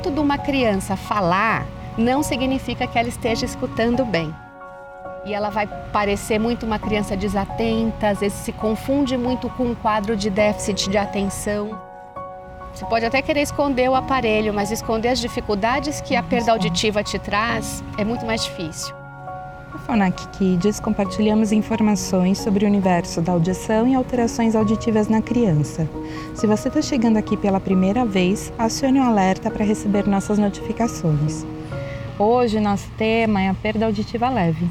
fato de uma criança falar não significa que ela esteja escutando bem. E ela vai parecer muito uma criança desatenta, às vezes se confunde muito com um quadro de déficit de atenção. Você pode até querer esconder o aparelho, mas esconder as dificuldades que a perda auditiva te traz é muito mais difícil. No Fonac Kids compartilhamos informações sobre o universo da audição e alterações auditivas na criança. Se você está chegando aqui pela primeira vez, acione o alerta para receber nossas notificações. Hoje nosso tema é a perda auditiva leve.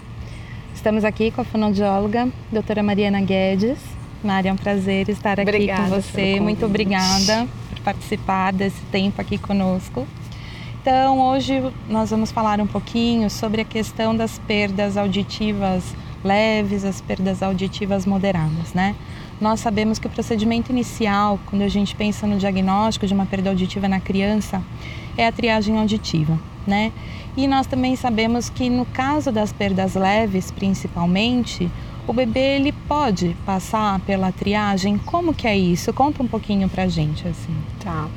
Estamos aqui com a fonoaudióloga, doutora Mariana Guedes. Mária, é um prazer estar aqui obrigada com você. Muito obrigada por participar desse tempo aqui conosco. Então, hoje nós vamos falar um pouquinho sobre a questão das perdas auditivas leves, as perdas auditivas moderadas, né? Nós sabemos que o procedimento inicial, quando a gente pensa no diagnóstico de uma perda auditiva na criança, é a triagem auditiva, né? E nós também sabemos que no caso das perdas leves, principalmente, o bebê ele pode passar pela triagem. Como que é isso? Conta um pouquinho pra gente assim. Tá.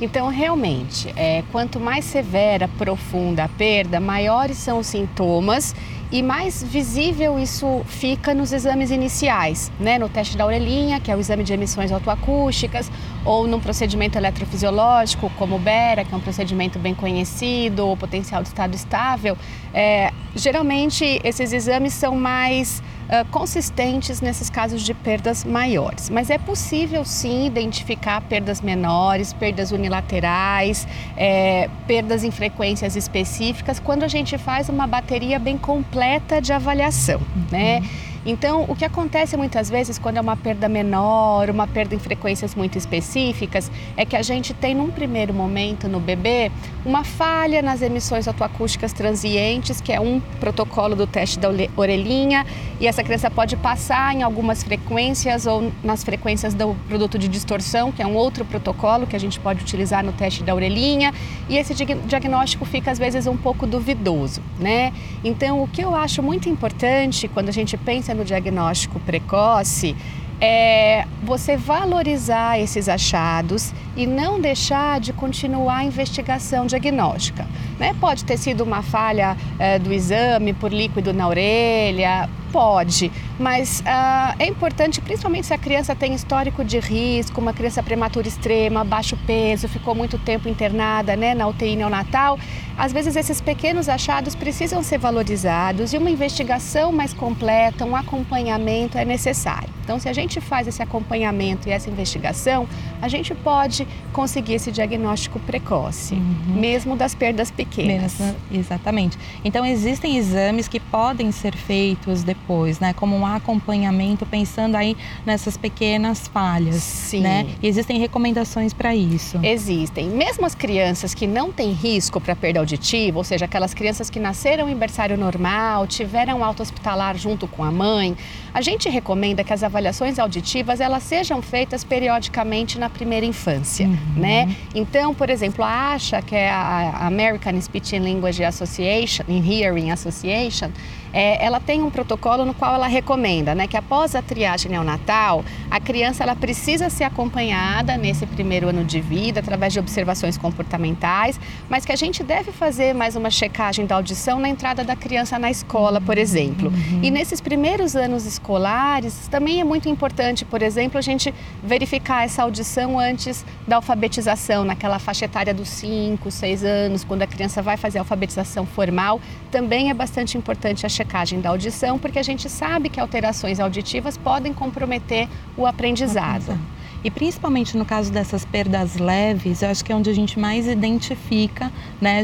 Então, realmente, é, quanto mais severa, profunda a perda, maiores são os sintomas e mais visível isso fica nos exames iniciais, né? no teste da orelhinha, que é o exame de emissões autoacústicas, ou num procedimento eletrofisiológico, como o BERA, que é um procedimento bem conhecido, ou potencial de estado estável. É, geralmente, esses exames são mais uh, consistentes nesses casos de perdas maiores. Mas é possível sim identificar perdas menores, perdas unilaterais, é, perdas em frequências específicas, quando a gente faz uma bateria bem completa de avaliação, né? uhum. Então, o que acontece muitas vezes quando é uma perda menor, uma perda em frequências muito específicas, é que a gente tem num primeiro momento no bebê uma falha nas emissões autoacústicas transientes, que é um protocolo do teste da orelhinha, e essa criança pode passar em algumas frequências ou nas frequências do produto de distorção, que é um outro protocolo que a gente pode utilizar no teste da orelhinha, e esse diagnóstico fica às vezes um pouco duvidoso, né? Então, o que eu acho muito importante quando a gente pensa no diagnóstico precoce é você valorizar esses achados e não deixar de continuar a investigação diagnóstica. Né? Pode ter sido uma falha é, do exame por líquido na orelha, Pode, mas uh, é importante, principalmente se a criança tem histórico de risco, uma criança prematura extrema, baixo peso, ficou muito tempo internada né, na UTI neonatal. Às vezes esses pequenos achados precisam ser valorizados e uma investigação mais completa, um acompanhamento é necessário. Então, se a gente faz esse acompanhamento e essa investigação, a gente pode conseguir esse diagnóstico precoce, uhum. mesmo das perdas pequenas. Mesmo, exatamente. Então, existem exames que podem ser feitos depois depois, né? Como um acompanhamento, pensando aí nessas pequenas falhas. Sim. Né? E existem recomendações para isso? Existem. Mesmo as crianças que não têm risco para perda auditiva, ou seja, aquelas crianças que nasceram em berçário normal, tiveram alta hospitalar junto com a mãe, a gente recomenda que as avaliações auditivas elas sejam feitas periodicamente na primeira infância, uhum. né? Então, por exemplo, a ASHA, que é a American Speech and Language Association, Hearing Association, é, ela tem um protocolo no qual ela recomenda né, que após a triagem neonatal, a criança ela precisa ser acompanhada nesse primeiro ano de vida através de observações comportamentais, mas que a gente deve fazer mais uma checagem da audição na entrada da criança na escola, por exemplo. Uhum. E nesses primeiros anos escolares também é muito importante, por exemplo, a gente verificar essa audição antes da alfabetização, naquela faixa etária dos 5, 6 anos, quando a criança vai fazer a alfabetização formal, também é bastante importante a checagem da audição, porque a gente sabe que alterações auditivas podem comprometer o aprendizado. E principalmente no caso dessas perdas leves, eu acho que é onde a gente mais identifica, né,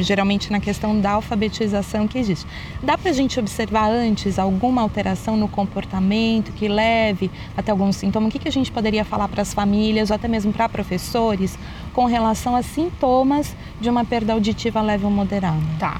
geralmente na questão da alfabetização que existe. Dá para a gente observar antes alguma alteração no comportamento que leve até algum sintoma? O que, que a gente poderia falar para as famílias ou até mesmo para professores com relação a sintomas de uma perda auditiva leve ou moderada? Tá.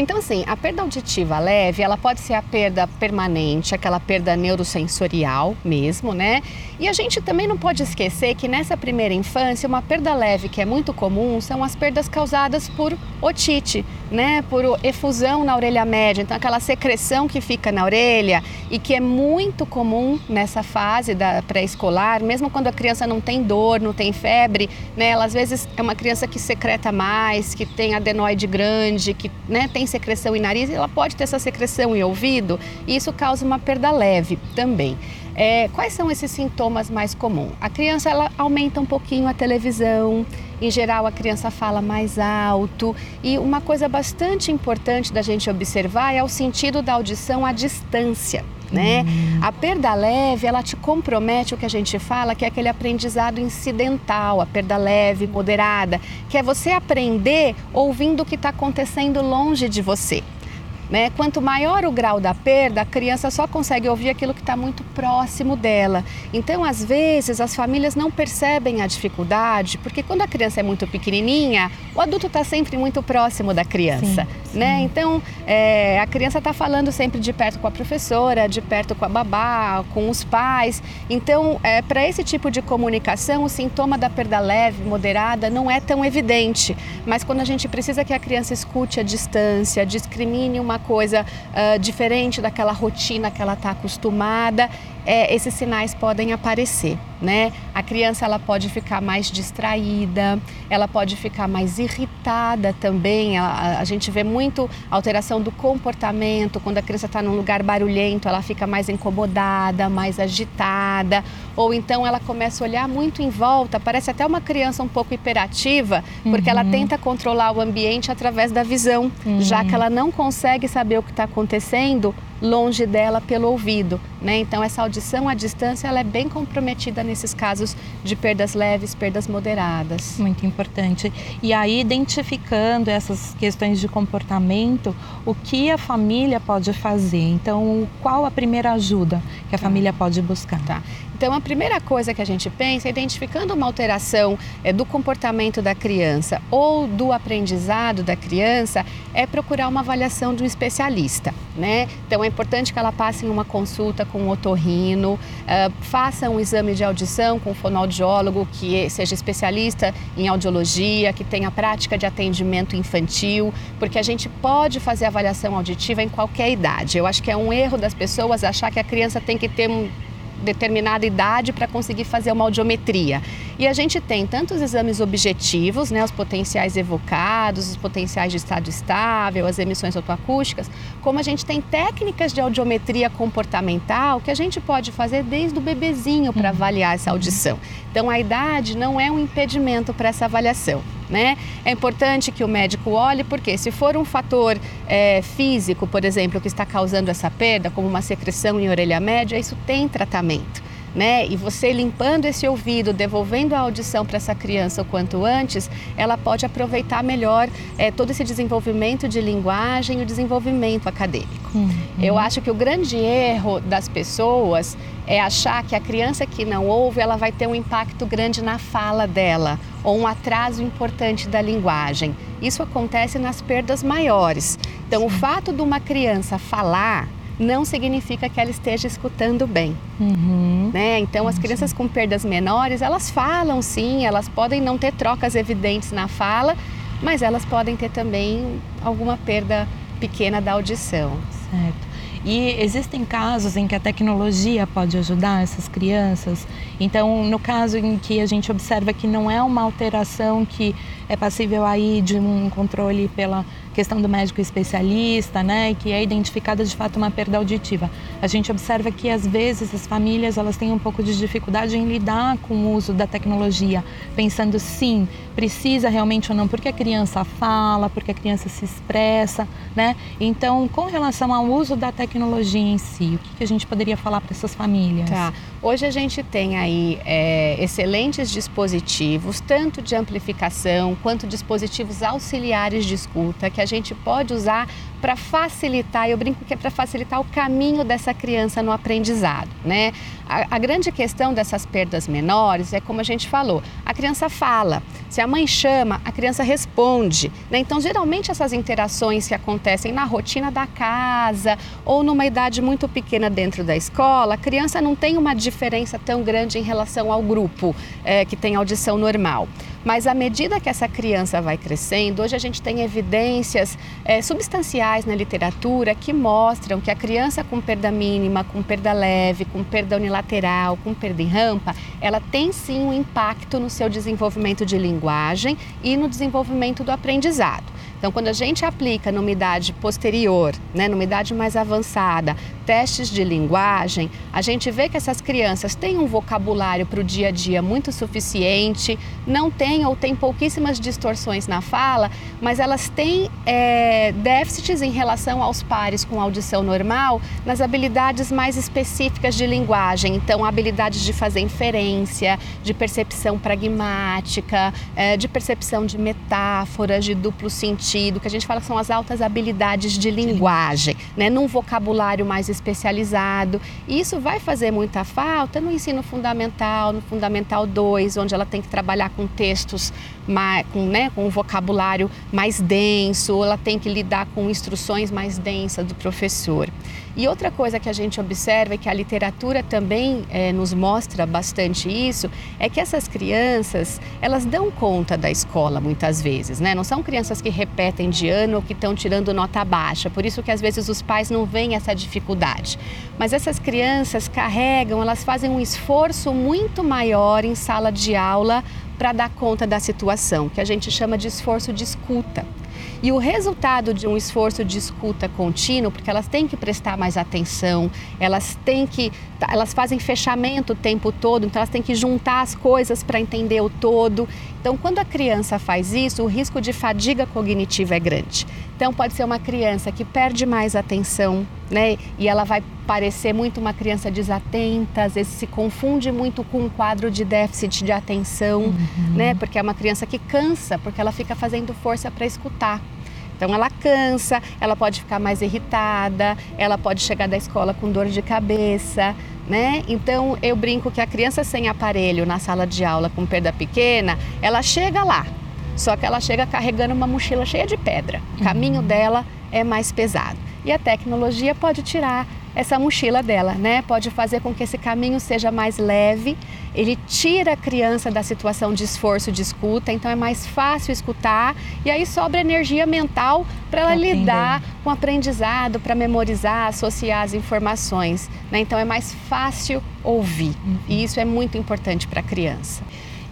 Então, assim, a perda auditiva leve, ela pode ser a perda permanente, aquela perda neurosensorial mesmo, né? E a gente também não pode esquecer que nessa primeira infância, uma perda leve que é muito comum são as perdas causadas por otite, né, por efusão na orelha média, então aquela secreção que fica na orelha e que é muito comum nessa fase da pré-escolar, mesmo quando a criança não tem dor, não tem febre, né, ela às vezes é uma criança que secreta mais, que tem adenoide grande, que né, tem secreção em nariz, ela pode ter essa secreção em ouvido e isso causa uma perda leve também. É, quais são esses sintomas mais comuns? A criança ela aumenta um pouquinho a televisão, em geral a criança fala mais alto e uma coisa bastante importante da gente observar é o sentido da audição à distância. Né? Uhum. A perda leve, ela te compromete o que a gente fala, que é aquele aprendizado incidental, a perda leve, moderada, que é você aprender ouvindo o que está acontecendo longe de você. Né? Quanto maior o grau da perda, a criança só consegue ouvir aquilo que está muito próximo dela. Então, às vezes, as famílias não percebem a dificuldade, porque quando a criança é muito pequenininha, o adulto está sempre muito próximo da criança. Sim, sim. Né? Então, é, a criança está falando sempre de perto com a professora, de perto com a babá, com os pais. Então, é, para esse tipo de comunicação, o sintoma da perda leve, moderada, não é tão evidente. Mas quando a gente precisa que a criança escute a distância, discrimine uma coisa uh, diferente daquela rotina que ela está acostumada, é, esses sinais podem aparecer, né? A criança ela pode ficar mais distraída, ela pode ficar mais irritada também. A, a gente vê muito alteração do comportamento quando a criança está num lugar barulhento, ela fica mais incomodada, mais agitada, ou então ela começa a olhar muito em volta. Parece até uma criança um pouco hiperativa, porque uhum. ela tenta controlar o ambiente através da visão, uhum. já que ela não consegue saber o que está acontecendo longe dela pelo ouvido, né? Então essa audição à distância ela é bem comprometida nesses casos de perdas leves, perdas moderadas. Muito importante. E aí identificando essas questões de comportamento, o que a família pode fazer? Então, qual a primeira ajuda que a tá. família pode buscar? Tá. Então, a primeira coisa que a gente pensa é identificando uma alteração é, do comportamento da criança ou do aprendizado da criança, é procurar uma avaliação de um especialista, né? Então, é importante que ela passe em uma consulta com um otorrino, uh, faça um exame de audição com um fonoaudiólogo que seja especialista em audiologia, que tenha prática de atendimento infantil, porque a gente pode fazer avaliação auditiva em qualquer idade. Eu acho que é um erro das pessoas achar que a criança tem que ter um determinada idade para conseguir fazer uma audiometria. E a gente tem tanto os exames objetivos, né, os potenciais evocados, os potenciais de estado estável, as emissões autoacústicas, como a gente tem técnicas de audiometria comportamental que a gente pode fazer desde o bebezinho para uhum. avaliar essa audição. Então a idade não é um impedimento para essa avaliação. Né? É importante que o médico olhe, porque se for um fator é, físico, por exemplo, que está causando essa perda, como uma secreção em orelha média, isso tem tratamento né? E você limpando esse ouvido, devolvendo a audição para essa criança o quanto antes, ela pode aproveitar melhor é, todo esse desenvolvimento de linguagem e o desenvolvimento acadêmico. Uhum. Eu acho que o grande erro das pessoas é achar que a criança que não ouve, ela vai ter um impacto grande na fala dela ou um atraso importante da linguagem. Isso acontece nas perdas maiores. Então, o fato de uma criança falar não significa que ela esteja escutando bem. Uhum. Né? Então, as crianças com perdas menores, elas falam sim, elas podem não ter trocas evidentes na fala, mas elas podem ter também alguma perda pequena da audição. Certo. E existem casos em que a tecnologia pode ajudar essas crianças. Então, no caso em que a gente observa que não é uma alteração que é passível aí de um controle pela questão do médico especialista, né, que é identificada de fato uma perda auditiva. A gente observa que às vezes as famílias elas têm um pouco de dificuldade em lidar com o uso da tecnologia, pensando sim, precisa realmente ou não, porque a criança fala, porque a criança se expressa, né? Então, com relação ao uso da tecnologia em si, o que, a gente poderia falar para essas famílias? Tá. Hoje a gente tem aí é, excelentes dispositivos, tanto de amplificação quanto dispositivos auxiliares de escuta, que a gente pode usar para facilitar, eu brinco que é para facilitar o caminho dessa criança no aprendizado, né? A, a, grande questão dessas perdas menores é como a gente falou, a criança fala, se a mãe chama, a criança responde, né? Então, geralmente essas interações que acontecem na rotina da casa ou numa idade muito pequena dentro da escola, a criança não tem uma diferença tão grande em relação ao grupo é, que tem audição normal. Mas à medida que essa criança vai crescendo, hoje a gente tem evidências é, substanciais na literatura que mostram que a criança com perda mínima, com perda leve, com perda unilateral, com perda em rampa, ela tem sim um impacto no seu desenvolvimento de linguagem e no desenvolvimento do aprendizado. Então, quando a gente aplica numa idade posterior, né, numa idade mais avançada, testes de linguagem, a gente vê que essas crianças têm um vocabulário para o dia a dia muito suficiente, não têm ou têm pouquíssimas distorções na fala, mas elas têm é, déficits em relação aos pares com audição normal nas habilidades mais específicas de linguagem. Então, habilidades de fazer inferência, de percepção pragmática, é, de percepção de metáforas, de duplo sentido sentido, que a gente fala que são as altas habilidades de linguagem, né, num vocabulário mais especializado. E isso vai fazer muita falta no ensino fundamental, no Fundamental 2, onde ela tem que trabalhar com textos, mais, com, né, com um vocabulário mais denso, ela tem que lidar com instruções mais densas do professor. E outra coisa que a gente observa e que a literatura também é, nos mostra bastante isso é que essas crianças elas dão conta da escola muitas vezes, né? Não são crianças que repetem de ano ou que estão tirando nota baixa. Por isso que às vezes os pais não veem essa dificuldade. Mas essas crianças carregam, elas fazem um esforço muito maior em sala de aula para dar conta da situação, que a gente chama de esforço de escuta. E o resultado de um esforço de escuta contínuo, porque elas têm que prestar mais atenção, elas têm que, tá, elas fazem fechamento o tempo todo, então elas têm que juntar as coisas para entender o todo. Então, quando a criança faz isso, o risco de fadiga cognitiva é grande. Então, pode ser uma criança que perde mais atenção, né? E ela vai parecer muito uma criança desatenta, às vezes se confunde muito com um quadro de déficit de atenção, uhum. né? Porque é uma criança que cansa, porque ela fica fazendo força para escutar. Então ela cansa, ela pode ficar mais irritada, ela pode chegar da escola com dor de cabeça, né? Então eu brinco que a criança sem aparelho na sala de aula com perda pequena, ela chega lá, só que ela chega carregando uma mochila cheia de pedra. O caminho uhum. dela é mais pesado. E a tecnologia pode tirar essa mochila dela, né? Pode fazer com que esse caminho seja mais leve. Ele tira a criança da situação de esforço de escuta, então é mais fácil escutar e aí sobra energia mental para ela Entender. lidar com o aprendizado, para memorizar, associar as informações, né? Então é mais fácil ouvir. Uhum. E isso é muito importante para a criança.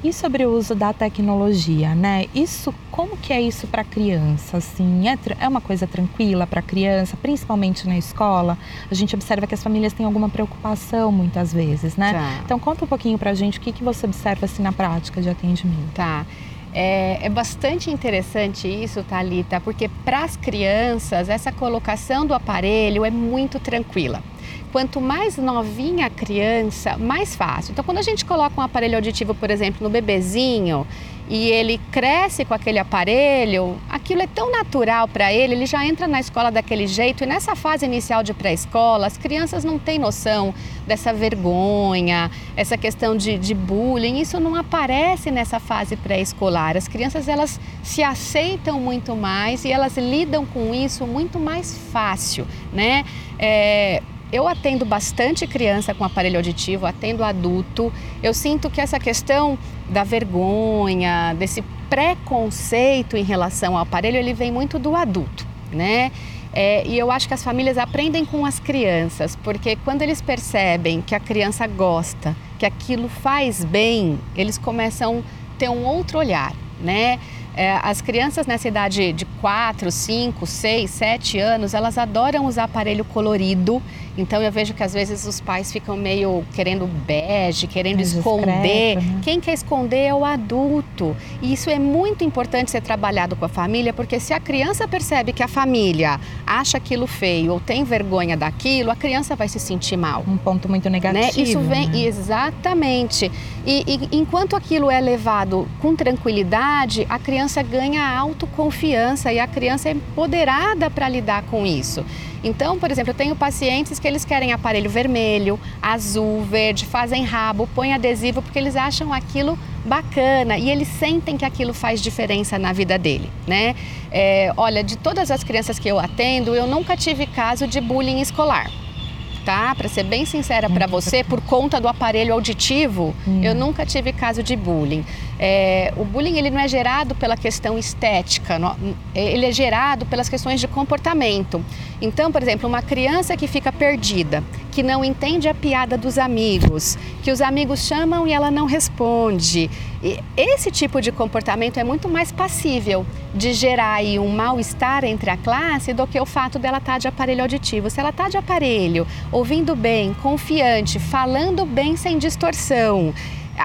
E sobre o uso da tecnologia, né? Isso, como que é isso para criança? Assim, é, é uma coisa tranquila para criança, principalmente na escola? A gente observa que as famílias têm alguma preocupação muitas vezes, né? Tá. Então conta um pouquinho para a gente o que, que você observa assim na prática de atendimento. Tá. É, é, bastante interessante isso, Talita, porque para as crianças essa colocação do aparelho é muito tranquila quanto mais novinha a criança, mais fácil. Então, quando a gente coloca um aparelho auditivo, por exemplo, no bebezinho, e ele cresce com aquele aparelho, aquilo é tão natural para ele, ele já entra na escola daquele jeito. E nessa fase inicial de pré-escola, as crianças não têm noção dessa vergonha, essa questão de, de bullying. Isso não aparece nessa fase pré-escolar. As crianças elas se aceitam muito mais e elas lidam com isso muito mais fácil, né? É, eu atendo bastante criança com aparelho auditivo, atendo adulto. Eu sinto que essa questão da vergonha, desse preconceito em relação ao aparelho, ele vem muito do adulto, né? É, e eu acho que as famílias aprendem com as crianças, porque quando eles percebem que a criança gosta, que aquilo faz bem, eles começam a ter um outro olhar, né? É, as crianças nessa idade de 4, 5, 6, 7 anos, elas adoram usar aparelho colorido. Então eu vejo que às vezes os pais ficam meio querendo bege, querendo esconder. né? Quem quer esconder é o adulto. E isso é muito importante ser trabalhado com a família, porque se a criança percebe que a família acha aquilo feio ou tem vergonha daquilo, a criança vai se sentir mal. Um ponto muito negativo. Né? Isso vem né? exatamente. E, e enquanto aquilo é levado com tranquilidade, a criança ganha autoconfiança e a criança é empoderada para lidar com isso. Então, por exemplo, eu tenho pacientes que eles querem aparelho vermelho, azul, verde, fazem rabo, põem adesivo porque eles acham aquilo bacana e eles sentem que aquilo faz diferença na vida dele, né? É, olha, de todas as crianças que eu atendo, eu nunca tive caso de bullying escolar. Tá? Para ser bem sincera para você, por conta do aparelho auditivo, hum. eu nunca tive caso de bullying. É, o bullying ele não é gerado pela questão estética, ele é gerado pelas questões de comportamento. Então, por exemplo, uma criança que fica perdida, que não entende a piada dos amigos, que os amigos chamam e ela não responde. E esse tipo de comportamento é muito mais passível de gerar um mal-estar entre a classe do que o fato dela estar tá de aparelho auditivo. Se ela está de aparelho, ouvindo bem, confiante, falando bem sem distorção,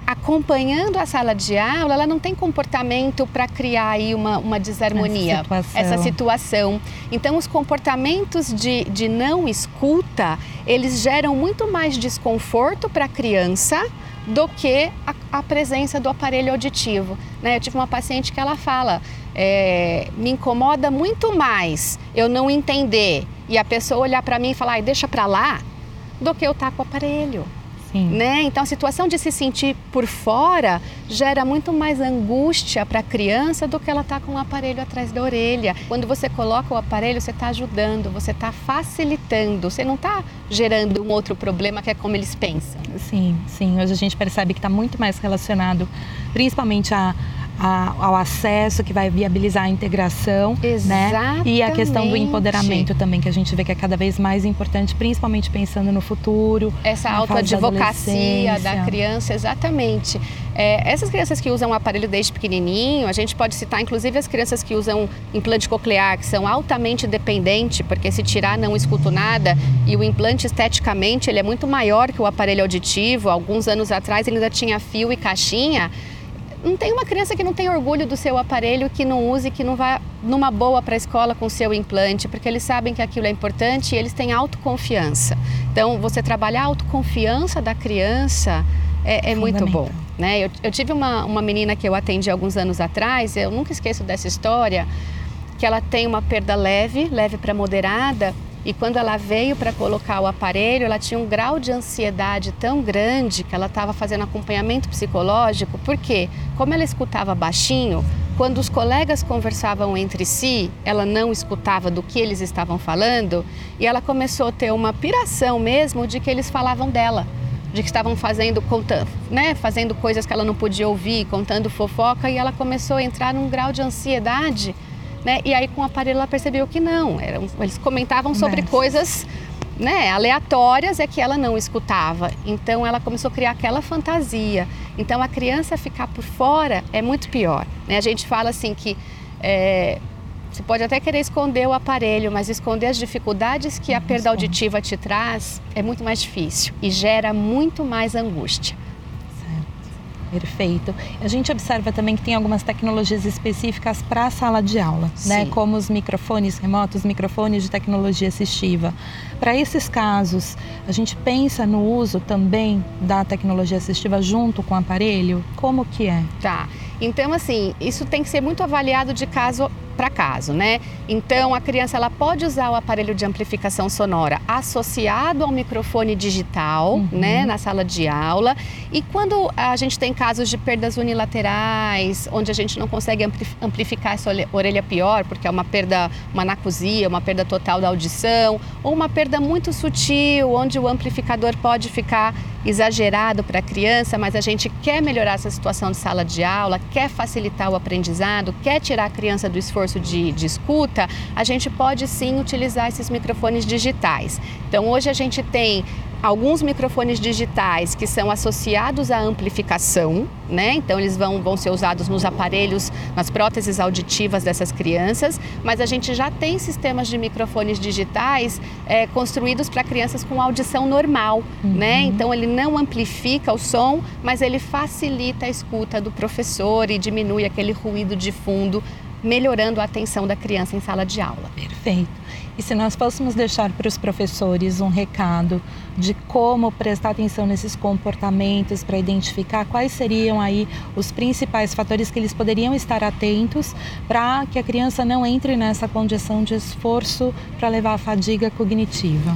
acompanhando a sala de aula, ela não tem comportamento para criar aí uma, uma desarmonia, essa situação. essa situação. Então, os comportamentos de, de não escuta, eles geram muito mais desconforto para a criança do que a, a, presença do aparelho auditivo. Né? Eu tive uma paciente que ela fala, é, me incomoda muito mais eu não entender e a pessoa olhar para mim e falar, deixa para lá, do que eu estar tá com o aparelho. Sim. Né? Então a situação de se sentir por fora gera muito mais angústia para a criança do que ela tá com o aparelho atrás da orelha. Quando você coloca o aparelho, você está ajudando, você está facilitando, você não está gerando um outro problema que é como eles pensam. Sim, sim. Hoje a gente percebe que está muito mais relacionado, principalmente a a, ao acesso, que vai viabilizar a integração, Exatamente. né? E a questão do empoderamento também, que a gente vê que é cada vez mais importante, principalmente pensando no futuro. Essa autoadvocacia da, da criança, exatamente. É, essas crianças que usam o aparelho desde pequenininho, a gente pode citar inclusive as crianças que usam implante coclear, que são altamente dependentes, porque se tirar não escuto nada, e o implante esteticamente ele é muito maior que o aparelho auditivo. Alguns anos atrás ele ainda tinha fio e caixinha não tem uma criança que não tem orgulho do seu aparelho, que não use, que não vá numa boa para a escola com o seu implante, porque eles sabem que aquilo é importante e eles têm autoconfiança. Então, você trabalhar a autoconfiança da criança é, é muito bom. Né? Eu, eu tive uma, uma menina que eu atendi alguns anos atrás, eu nunca esqueço dessa história, que ela tem uma perda leve, leve para moderada, e quando ela veio para colocar o aparelho, ela tinha um grau de ansiedade tão grande que ela estava fazendo acompanhamento psicológico, porque, como ela escutava baixinho, quando os colegas conversavam entre si, ela não escutava do que eles estavam falando e ela começou a ter uma piração mesmo de que eles falavam dela de que estavam fazendo, contando, né, fazendo coisas que ela não podia ouvir, contando fofoca, e ela começou a entrar num grau de ansiedade né? E aí com o aparelho ela percebeu que não, eram, eles comentavam sobre coisas né, aleatórias é que ela não escutava. Então ela começou a criar aquela fantasia. Então a criança ficar por fora é muito pior. Né? A gente fala assim que é, você pode até querer esconder o aparelho, mas esconder as dificuldades que a perda auditiva te traz é muito mais difícil e gera muito mais angústia. Perfeito. A gente observa também que tem algumas tecnologias específicas para a sala de aula, né? Sim. né? Como os microfones remotos, microfones de tecnologia assistiva. Para esses casos, a gente pensa no uso também da tecnologia assistiva junto com o aparelho? Como que é? Tá. Então, assim, isso tem que ser muito avaliado de caso para caso, né? Então, a criança ela pode usar o aparelho de amplificação sonora associado ao microfone digital, uhum. né, na sala de aula. E quando a gente tem casos de perdas unilaterais, onde a gente não consegue amplificar essa orelha pior, porque é uma perda, uma anacusia, uma perda total da audição, ou uma perda muito sutil, onde o amplificador pode ficar exagerado para a criança, mas a gente quer melhorar essa situação de sala de aula, quer facilitar o aprendizado, quer tirar a criança do esforço de, de escuta, a gente pode sim utilizar esses microfones digitais. Então hoje a gente tem alguns microfones digitais que são associados à amplificação, né? Então eles vão, vão ser usados nos aparelhos, nas próteses auditivas dessas crianças, mas a gente já tem sistemas de microfones digitais é, construídos para crianças com audição normal, uhum. né? Então ele não amplifica o som, mas ele facilita a escuta do professor e diminui aquele ruído de fundo melhorando a atenção da criança em sala de aula. Perfeito. E se nós fôssemos deixar para os professores um recado de como prestar atenção nesses comportamentos para identificar quais seriam aí os principais fatores que eles poderiam estar atentos para que a criança não entre nessa condição de esforço para levar a fadiga cognitiva.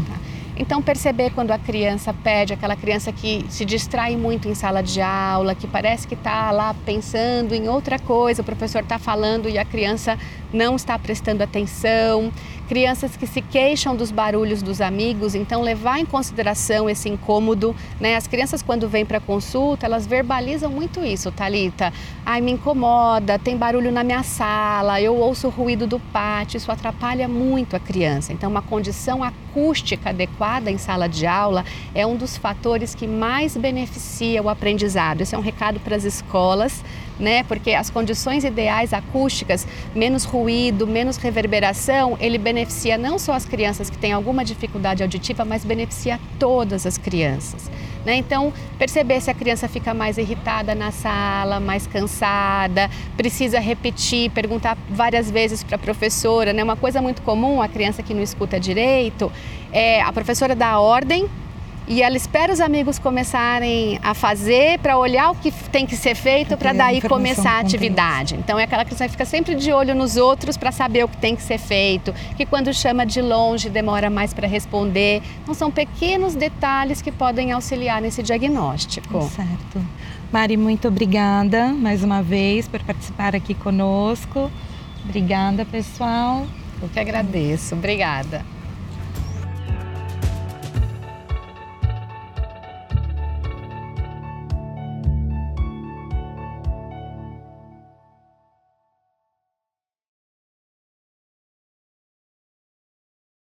Então, perceber quando a criança pede, aquela criança que se distrai muito em sala de aula, que parece que está lá pensando em outra coisa, o professor está falando e a criança não está prestando atenção, crianças que se queixam dos barulhos dos amigos, então levar em consideração esse incômodo, né? As crianças quando vêm para consulta, elas verbalizam muito isso, Talita. Ai, me incomoda, tem barulho na minha sala, eu ouço o ruído do pátio, isso atrapalha muito a criança. Então, uma condição acústica adequada em sala de aula é um dos fatores que mais beneficia o aprendizado. Esse é um recado para as escolas né? Porque as condições ideais acústicas, menos ruído, menos reverberação, ele beneficia não só as crianças que têm alguma dificuldade auditiva, mas beneficia todas as crianças. Né? Então, perceber se a criança fica mais irritada na sala, mais cansada, precisa repetir, perguntar várias vezes para a professora. Né? Uma coisa muito comum, a criança que não escuta direito, é a professora dá a ordem e ela espera os amigos começarem a fazer para olhar o que tem que ser feito para daí começar a atividade. Então é aquela criança que fica sempre de olho nos outros para saber o que tem que ser feito, que quando chama de longe demora mais para responder. Então são pequenos detalhes que podem auxiliar nesse diagnóstico. Certo. Mari, muito obrigada mais uma vez por participar aqui conosco. Obrigada, pessoal. Eu que agradeço. Obrigada.